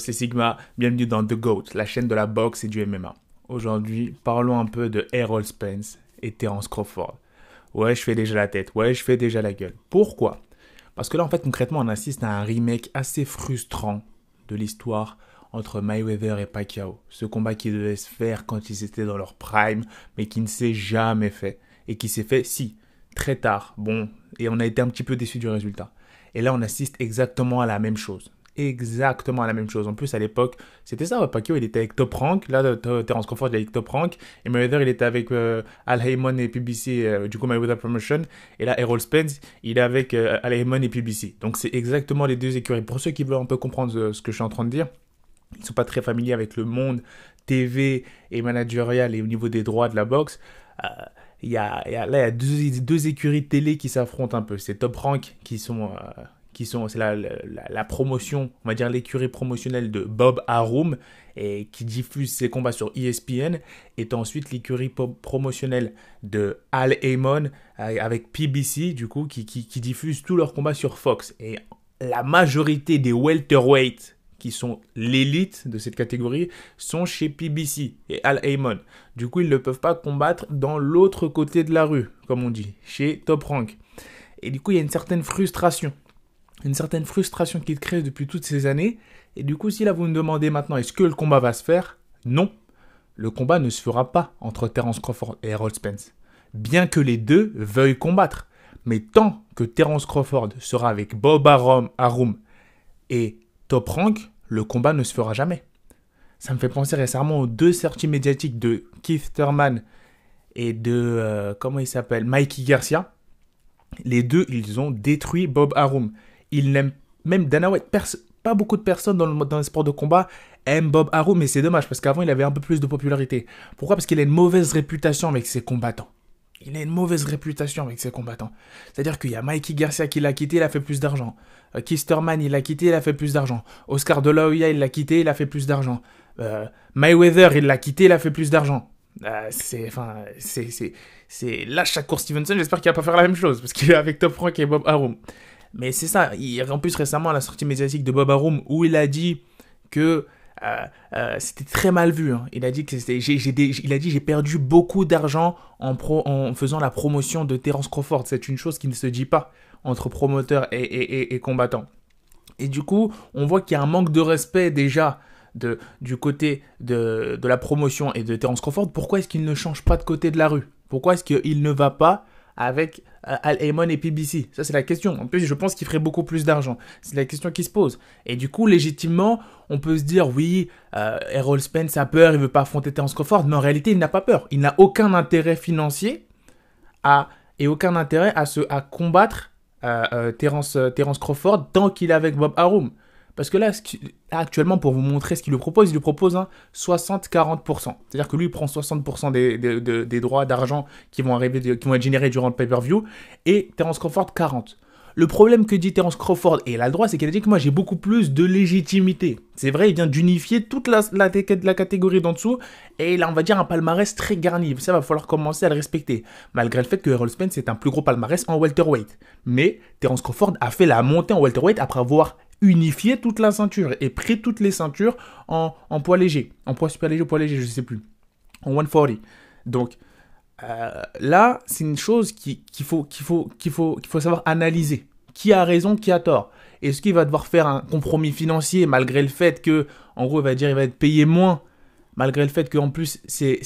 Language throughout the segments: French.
c'est Sigma, bienvenue dans The GOAT, la chaîne de la boxe et du MMA. Aujourd'hui, parlons un peu de Errol Spence et Terence Crawford. Ouais, je fais déjà la tête, ouais, je fais déjà la gueule. Pourquoi? Parce que là, en fait, concrètement, on assiste à un remake assez frustrant de l'histoire entre Mayweather et Pacquiao. Ce combat qui devait se faire quand ils étaient dans leur prime, mais qui ne s'est jamais fait. Et qui s'est fait, si, très tard. Bon, et on a été un petit peu déçus du résultat. Et là, on assiste exactement à la même chose exactement la même chose. En plus, à l'époque, c'était ça, Pacquiao, il était avec Top Rank, là, Terence Crawford, il était avec Top Rank, et Mayweather, il était avec euh, Al Heyman et PBC, euh, du coup, Mayweather Promotion, et là, Errol Spence, il est avec euh, Al Heyman et PBC. Donc, c'est exactement les deux écuries. Pour ceux qui veulent un peu comprendre ce que je suis en train de dire, ils ne sont pas très familiers avec le monde TV et managerial et au niveau des droits de la boxe, il y a, là, il y a deux, écuries télé qui s'affrontent un peu. C'est Top Rank qui sont qui sont c'est la, la, promotion, on va dire l'écurie promotionnelle de Bob Arum et qui diffuse ses combats sur ESPN est ensuite l'écurie promotionnelle de Al Amon euh, avec PBC du coup qui, qui, qui diffuse tous leurs combats sur Fox et la majorité des welterweights qui sont l'élite de cette catégorie sont chez PBC et Al Amon. Du coup, ils ne peuvent pas combattre dans l'autre côté de la rue, comme on dit, chez Top Rank. Et du coup, il y a une certaine frustration une certaine frustration qui te crée depuis toutes ces années. Et du coup, si là vous me demandez maintenant est-ce que le combat va se faire? Non. Le combat ne se fera pas entre Terence Crawford et Errol Spence. Bien que les deux veuillent combattre. Mais tant que Terence Crawford sera avec Bob Arum, Arum et Top Rank, le combat ne se fera jamais. Ça me fait penser récemment aux deux sorties médiatiques de Keith Thurman et de, euh, comment il s'appelle, Mikey Garcia. Les deux, ils ont détruit Bob Arum il n'aime même Dana White. pas beaucoup de personnes dans le, dans le sport de combat aiment Bob Arum, mais c'est dommage parce qu'avant il avait un peu plus de popularité. Pourquoi? Parce qu'il a une mauvaise réputation avec ses combattants. Il a une mauvaise réputation avec ses combattants. C'est-à-dire qu'il y a Mikey Garcia qui l'a quitté, il a fait plus d'argent. Euh, Kisterman, il l'a quitté, il a fait plus d'argent. Oscar De La Hoya, il l'a quitté, il a fait plus d'argent. Euh, Mayweather, il l'a quitté, il a fait plus d'argent. Euh, c'est, enfin, c'est, c'est, c'est, là, chaque cours Stevenson, j'espère qu'il va pas faire la même chose, parce qu'il est avec Top Rank et Bob Arum. Mais c'est ça, il, en plus récemment à la sortie médiatique de Bob Arum où il a dit que euh, euh, c'était très mal vu. Hein. Il a dit que j'ai, perdu beaucoup d'argent en, faisant la promotion de Terence Crawford. C'est une chose qui ne se dit pas entre promoteurs et, et, et, combattants. Et du coup, on voit qu'il y a un manque de respect déjà du côté de la promotion et de Terence Crawford. Pourquoi est-ce qu'il ne change pas de côté de la rue? Pourquoi est-ce qu'il ne va pas avec euh, Al Amon et PBC Ça, c'est la question. En plus, je pense qu'il ferait beaucoup plus d'argent. C'est la question qui se pose. Et du coup, légitimement, on peut se dire, oui, euh, Errol Spence a peur, il veut pas affronter Terence Crawford. Mais en réalité, il n'a pas peur. Il n'a aucun intérêt financier à, et aucun intérêt à, se, à combattre euh Terence, Terence Crawford tant qu'il est avec Bob Arum. Parce que là, actuellement, pour vous montrer ce qu'il lui propose, il lui propose un 60-40%. C'est-à-dire que lui, il prend 60% des, droits d'argent qui vont être générés durant le pay-per-view, et Terence Crawford 40%. Le problème que dit Terence Crawford, et il a le droit, c'est qu'il a dit que moi j'ai beaucoup plus de légitimité. C'est vrai, il vient d'unifier toute la catégorie d'en dessous, et il a, on va dire, un palmarès très garni. Ça va falloir commencer à le respecter. Malgré le fait que Errol Spence est un plus gros palmarès en welterweight. Mais Terence Crawford a fait la montée en welterweight après avoir unifié toute la ceinture et pris toutes les ceintures en, poids léger, en poids super léger ou poids léger, je ne sais plus, en 140. Donc euh, là, c'est une chose qu'il faut, qu'il faut, qu'il faut, qu'il faut savoir analyser. Qui a raison, qui a tort? Est-ce qu'il va devoir faire un compromis financier malgré le fait que, en gros, il va dire il va être payé moins? Malgré le fait qu'en plus, c'est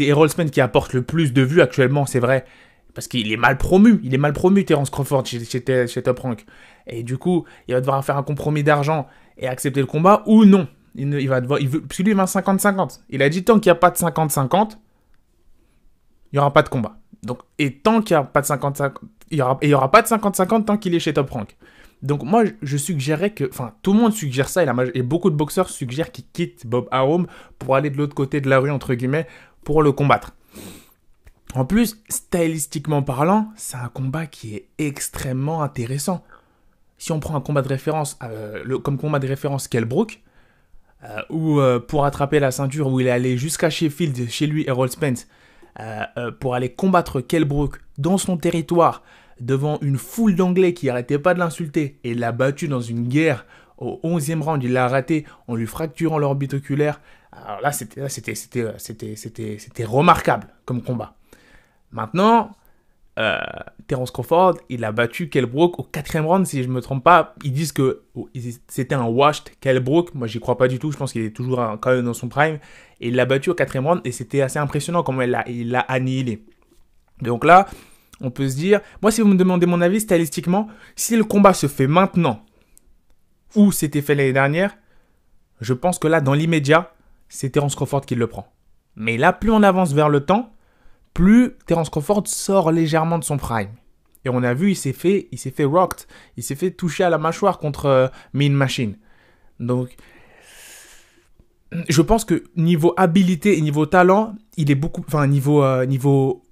Errol Spence qui apporte le plus de vues actuellement, c'est vrai. Parce qu'il est mal promu. Il est mal promu, Terence Crawford, chez, Top Rank. Et du coup, il va devoir faire un compromis d'argent et accepter le combat ou non. Il, va devoir, il veut, parce que lui, il va 50-50. Il a dit tant qu'il n'y a pas de 50-50, il n'y aura pas de combat. Donc, et tant qu'il n'y a pas de 50-50, il n'y aura, aura pas de 50-50 tant qu'il est chez Top Rank. Donc moi, je suggérerais que, enfin, tout le monde suggère ça, et, la, et beaucoup de boxeurs suggèrent qu'il quitte Bob Arum pour aller de l'autre côté de la rue, entre guillemets, pour le combattre. En plus, stylistiquement parlant, c'est un combat qui est extrêmement intéressant. Si on prend un combat de référence, euh, comme combat de référence Kelbrook, euh, où euh, pour attraper la ceinture, où il est allé jusqu'à Sheffield, chez lui, Errol Spence, pour aller combattre Kelbrook dans son territoire, devant une foule d'Anglais qui n'arrêtaient pas de l'insulter, et l'a battu dans une guerre Au 11e round, il l'a raté en lui fracturant l'orbite oculaire. Alors là, c'était remarquable comme combat. Maintenant, euh, Terence Crawford, il a battu Kell Brook au quatrième round, si je ne me trompe pas. Ils disent que c'était un washed Kell Brook. Moi, j'y crois pas du tout. Je pense qu'il est toujours quand même dans son prime. Et il l'a battu au quatrième round et c'était assez impressionnant comment il l'a il annihilé. Donc là, on peut se dire, moi, si vous me demandez mon avis, statistiquement, si le combat se fait maintenant ou c'était fait l'année dernière, je pense que là, dans l'immédiat, c'est Terence Crawford qui le prend. Mais là, plus on avance vers le temps, plus Terence Crawford sort légèrement de son prime. Et on a vu, il s'est fait, il s'est fait rocked, il s'est fait toucher à la mâchoire contre euh, Mean Machine. Donc, je pense que niveau habilité et niveau talent, il est beaucoup, enfin niveau euh, niveau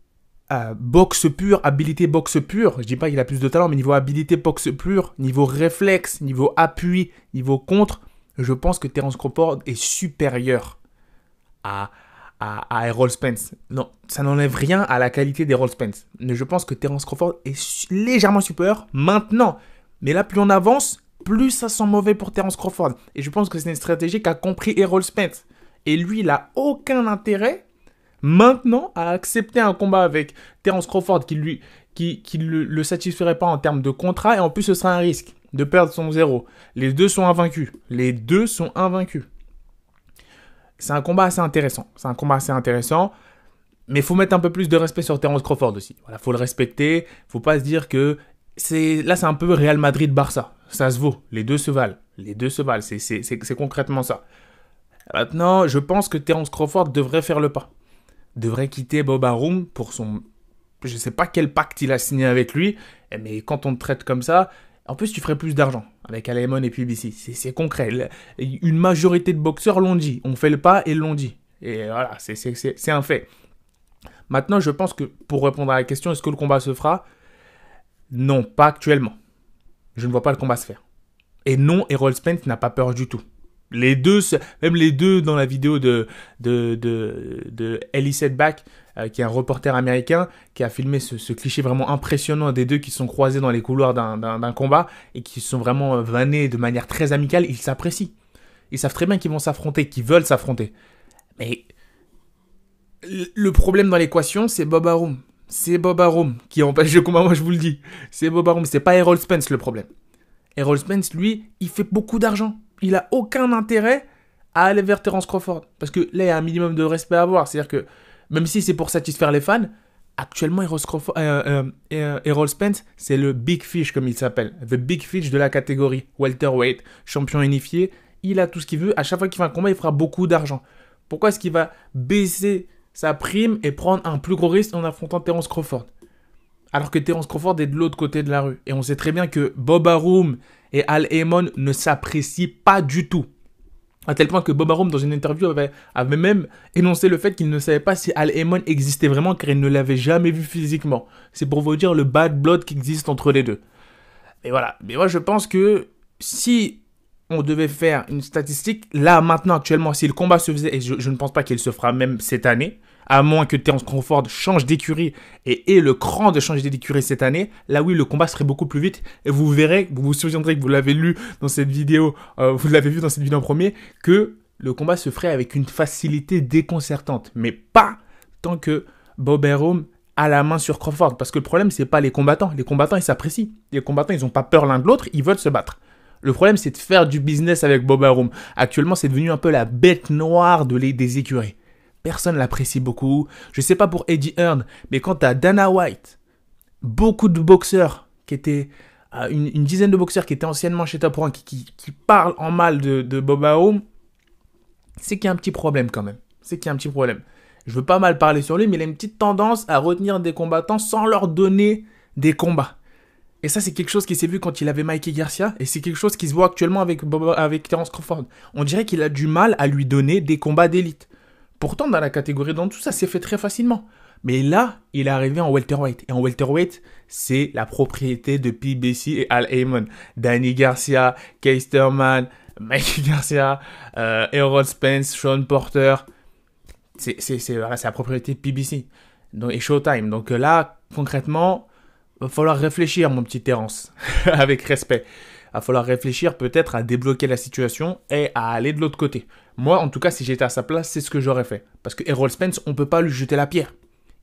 euh, boxe pure, habilité boxe pure. Je dis pas qu'il a plus de talent, mais niveau habilité boxe pure, niveau réflexe, niveau appui, niveau contre, je pense que Terence Crawford est supérieur à Errol Spence. Non, ça n'enlève rien à la qualité d'Errol Spence. Mais je pense que Terence Crawford est légèrement supérieur maintenant. Mais là, plus on avance, plus ça sent mauvais pour Terence Crawford. Et je pense que c'est une stratégie qu'a compris Errol Spence. Et lui, il n'a aucun intérêt maintenant à accepter un combat avec Terence Crawford qui lui qui, qui le, le satisferait pas en termes de contrat et en plus ce sera un risque de perdre son zéro. Les deux sont invaincus. Les deux sont invaincus c'est un combat assez intéressant. C'est un combat assez intéressant. Mais il faut mettre un peu plus de respect sur Terence Crawford aussi. Voilà, faut le respecter. Faut pas se dire que c'est là c'est un peu Real Madrid Barça. Ça se vaut. Les deux se valent. Les deux se valent. C'est concrètement ça. Maintenant, je pense que Terence Crawford devrait faire le pas. Devrait quitter Bob Arum pour son je sais pas quel pacte il a signé avec lui, mais quand on te traite comme ça, en plus, tu ferais plus d'argent avec Alemon et PBC. C'est concret. Une majorité de boxeurs l'ont dit. On fait le pas et l'ont dit. Et voilà, c'est un fait. Maintenant, je pense que pour répondre à la question, est-ce que le combat se fera? Non, pas actuellement. Je ne vois pas le combat se faire. Et non, Errol Spence n'a pas peur du tout. Les deux, même les deux dans la vidéo de, de, de, de Ellie Setback, euh, qui est un reporter américain, qui a filmé ce, cliché vraiment impressionnant des deux qui sont croisés dans les couloirs d'un combat et qui sont vraiment euh, vannés de manière très amicale, ils s'apprécient. Ils savent très bien qu'ils vont s'affronter, qu'ils veulent s'affronter. Mais le problème dans l'équation, c'est Bob Arum. C'est Bob Arum qui empêche le combat, moi je vous le dis. C'est Bob Arum, c'est pas Errol Spence le problème. Errol Spence, lui, il fait beaucoup d'argent il a aucun intérêt à aller vers Terence Crawford. Parce que là, il y a un minimum de respect à avoir. C'est-à-dire que même si c'est pour satisfaire les fans, actuellement, Errol, euh, euh, euh, Spence, c'est le big fish, comme il s'appelle. The big fish de la catégorie. Welterweight, champion unifié. Il a tout ce qu'il veut. À chaque fois qu'il fait un combat, il fera beaucoup d'argent. Pourquoi est-ce qu'il va baisser sa prime et prendre un plus gros risque en affrontant Terence Crawford? Alors que Terence Crawford est de l'autre côté de la rue. Et on sait très bien que Bob Arum et Al Heyman ne s'apprécient pas du tout. À tel point que Bob Arum, dans une interview, avait, même énoncé le fait qu'il ne savait pas si Al Heyman existait vraiment car il ne l'avait jamais vu physiquement. C'est pour vous dire le bad blood qui existe entre les deux. Et voilà. Mais moi, je pense que si on devait faire une statistique, là, maintenant, actuellement, si le combat se faisait, et je ne pense pas qu'il se fera même cette année, à moins que Terence Crawford change d'écurie et ait le cran de changer d'écurie cette année, là oui, le combat serait beaucoup plus vite. Et vous verrez, vous vous souviendrez que vous l'avez lu dans cette vidéo, euh, vous l'avez vu dans cette vidéo en premier, que le combat se ferait avec une facilité déconcertante. Mais pas tant que Bob Arum a la main sur Crawford. Parce que le problème, c'est pas les combattants. Les combattants, ils s'apprécient. Les combattants, ils n'ont pas peur l'un de l'autre, ils veulent se battre. Le problème, c'est de faire du business avec Bob Arum. Actuellement, c'est devenu un peu la bête noire de les, des écuries. Personne l'apprécie beaucoup. Je sais pas pour Eddie Hearn, mais quand t'as Dana White, beaucoup de boxeurs qui étaient euh, une, dizaine de boxeurs qui étaient anciennement chez Top Rank qui, parlent en mal de, de Bob Arum, c'est qu'il y a un petit problème quand même. C'est qu'il y a un petit problème. Je veux pas mal parler sur lui, mais il a une petite tendance à retenir des combattants sans leur donner des combats. Et ça, c'est quelque chose qui s'est vu quand il avait Mikey Garcia, et c'est quelque chose qui se voit actuellement avec, avec Terence Crawford. On dirait qu'il a du mal à lui donner des combats d'élite. Pourtant, dans la catégorie d'en ça s'est fait très facilement. Mais là, il est arrivé en welterweight. Et en welterweight, c'est la propriété de PBC et Al Heyman. Danny Garcia, Keisterman, Mikey Garcia, euh, Errol Spence, Sean Porter. C'est la propriété de PBC donc, et Showtime. Donc là, concrètement, va falloir réfléchir, mon petit Terence, avec respect. Va falloir réfléchir peut-être à débloquer la situation et à aller de l'autre côté. Moi, en tout cas, si j'étais à sa place, c'est ce que j'aurais fait. Parce que Errol Spence, on peut pas lui jeter la pierre.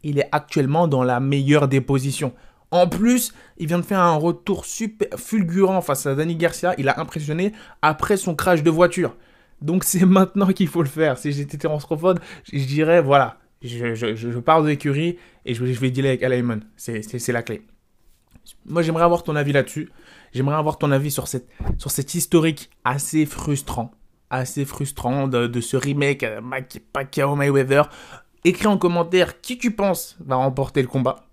Il est actuellement dans la meilleure des positions. En plus, il vient de faire un retour fulgurant face à Danny Garcia. Il a impressionné après son crash de voiture. Donc c'est maintenant qu'il faut le faire. Si j'étais Terence Crawford, je dirais voilà, je, je, pars de l'écurie et je, vais dealer avec Alayman. C'est la clé. Moi, j'aimerais avoir ton avis là-dessus. J'aimerais avoir ton avis sur cette, sur historique assez frustrant. Assez frustrant de, ce remake euh, Pacquiao Mayweather. Écris en commentaire qui tu penses va remporter le combat.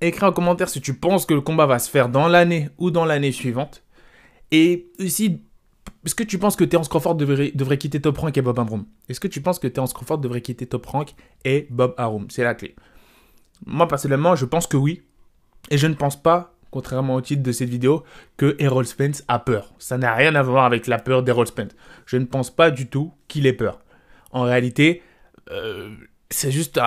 Écris en commentaire si tu penses que le combat va se faire dans l'année ou dans l'année suivante. Et aussi, est-ce que tu penses que Terence Crawford devrait, devrait quitter Top Rank et Bob Arum Est-ce que tu penses que Terence Crawford devrait quitter Top Rank et Bob Arum C'est la clé. Moi, personnellement, je pense que oui. Et je ne pense pas, contrairement au titre de cette vidéo, que Errol Spence a peur. Ça n'a rien à voir avec la peur d'Errol Spence. Je ne pense pas du tout qu'il ait peur. En réalité, euh, c'est juste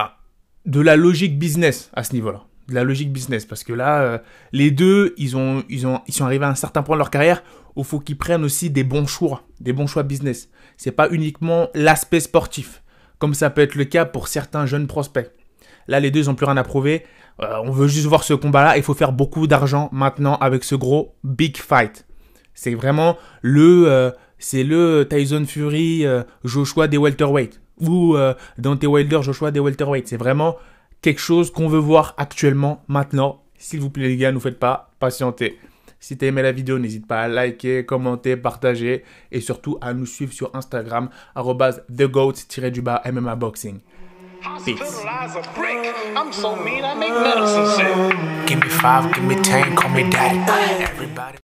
de la logique business à ce niveau-là. De la logique business. Parce que là, euh, les deux, ils, ont, ils, ont, ils sont arrivés à un certain point de leur carrière où il faut qu'ils prennent aussi des bons choix, des bons choix business. C'est pas uniquement l'aspect sportif, comme ça peut être le cas pour certains jeunes prospects. Là, les deux n'ont plus rien à prouver. Euh, on veut juste voir ce combat-là. Il faut faire beaucoup d'argent maintenant avec ce gros big fight. C'est vraiment le, euh, c'est le Tyson Fury euh, Joshua des welterweight ou Dante Wilder Joshua des welterweight. C'est vraiment quelque chose qu'on veut voir actuellement maintenant. S'il vous plaît les gars, ne nous faites pas patienter. Si tu as aimé la vidéo, n'hésite pas à liker, commenter, partager et surtout à nous suivre sur Instagram TheGoat-du-bas MMA Boxing. Hospitalize a brick. I'm so mean, I make medicine sick. Give me five, give me ten, call me daddy. Everybody.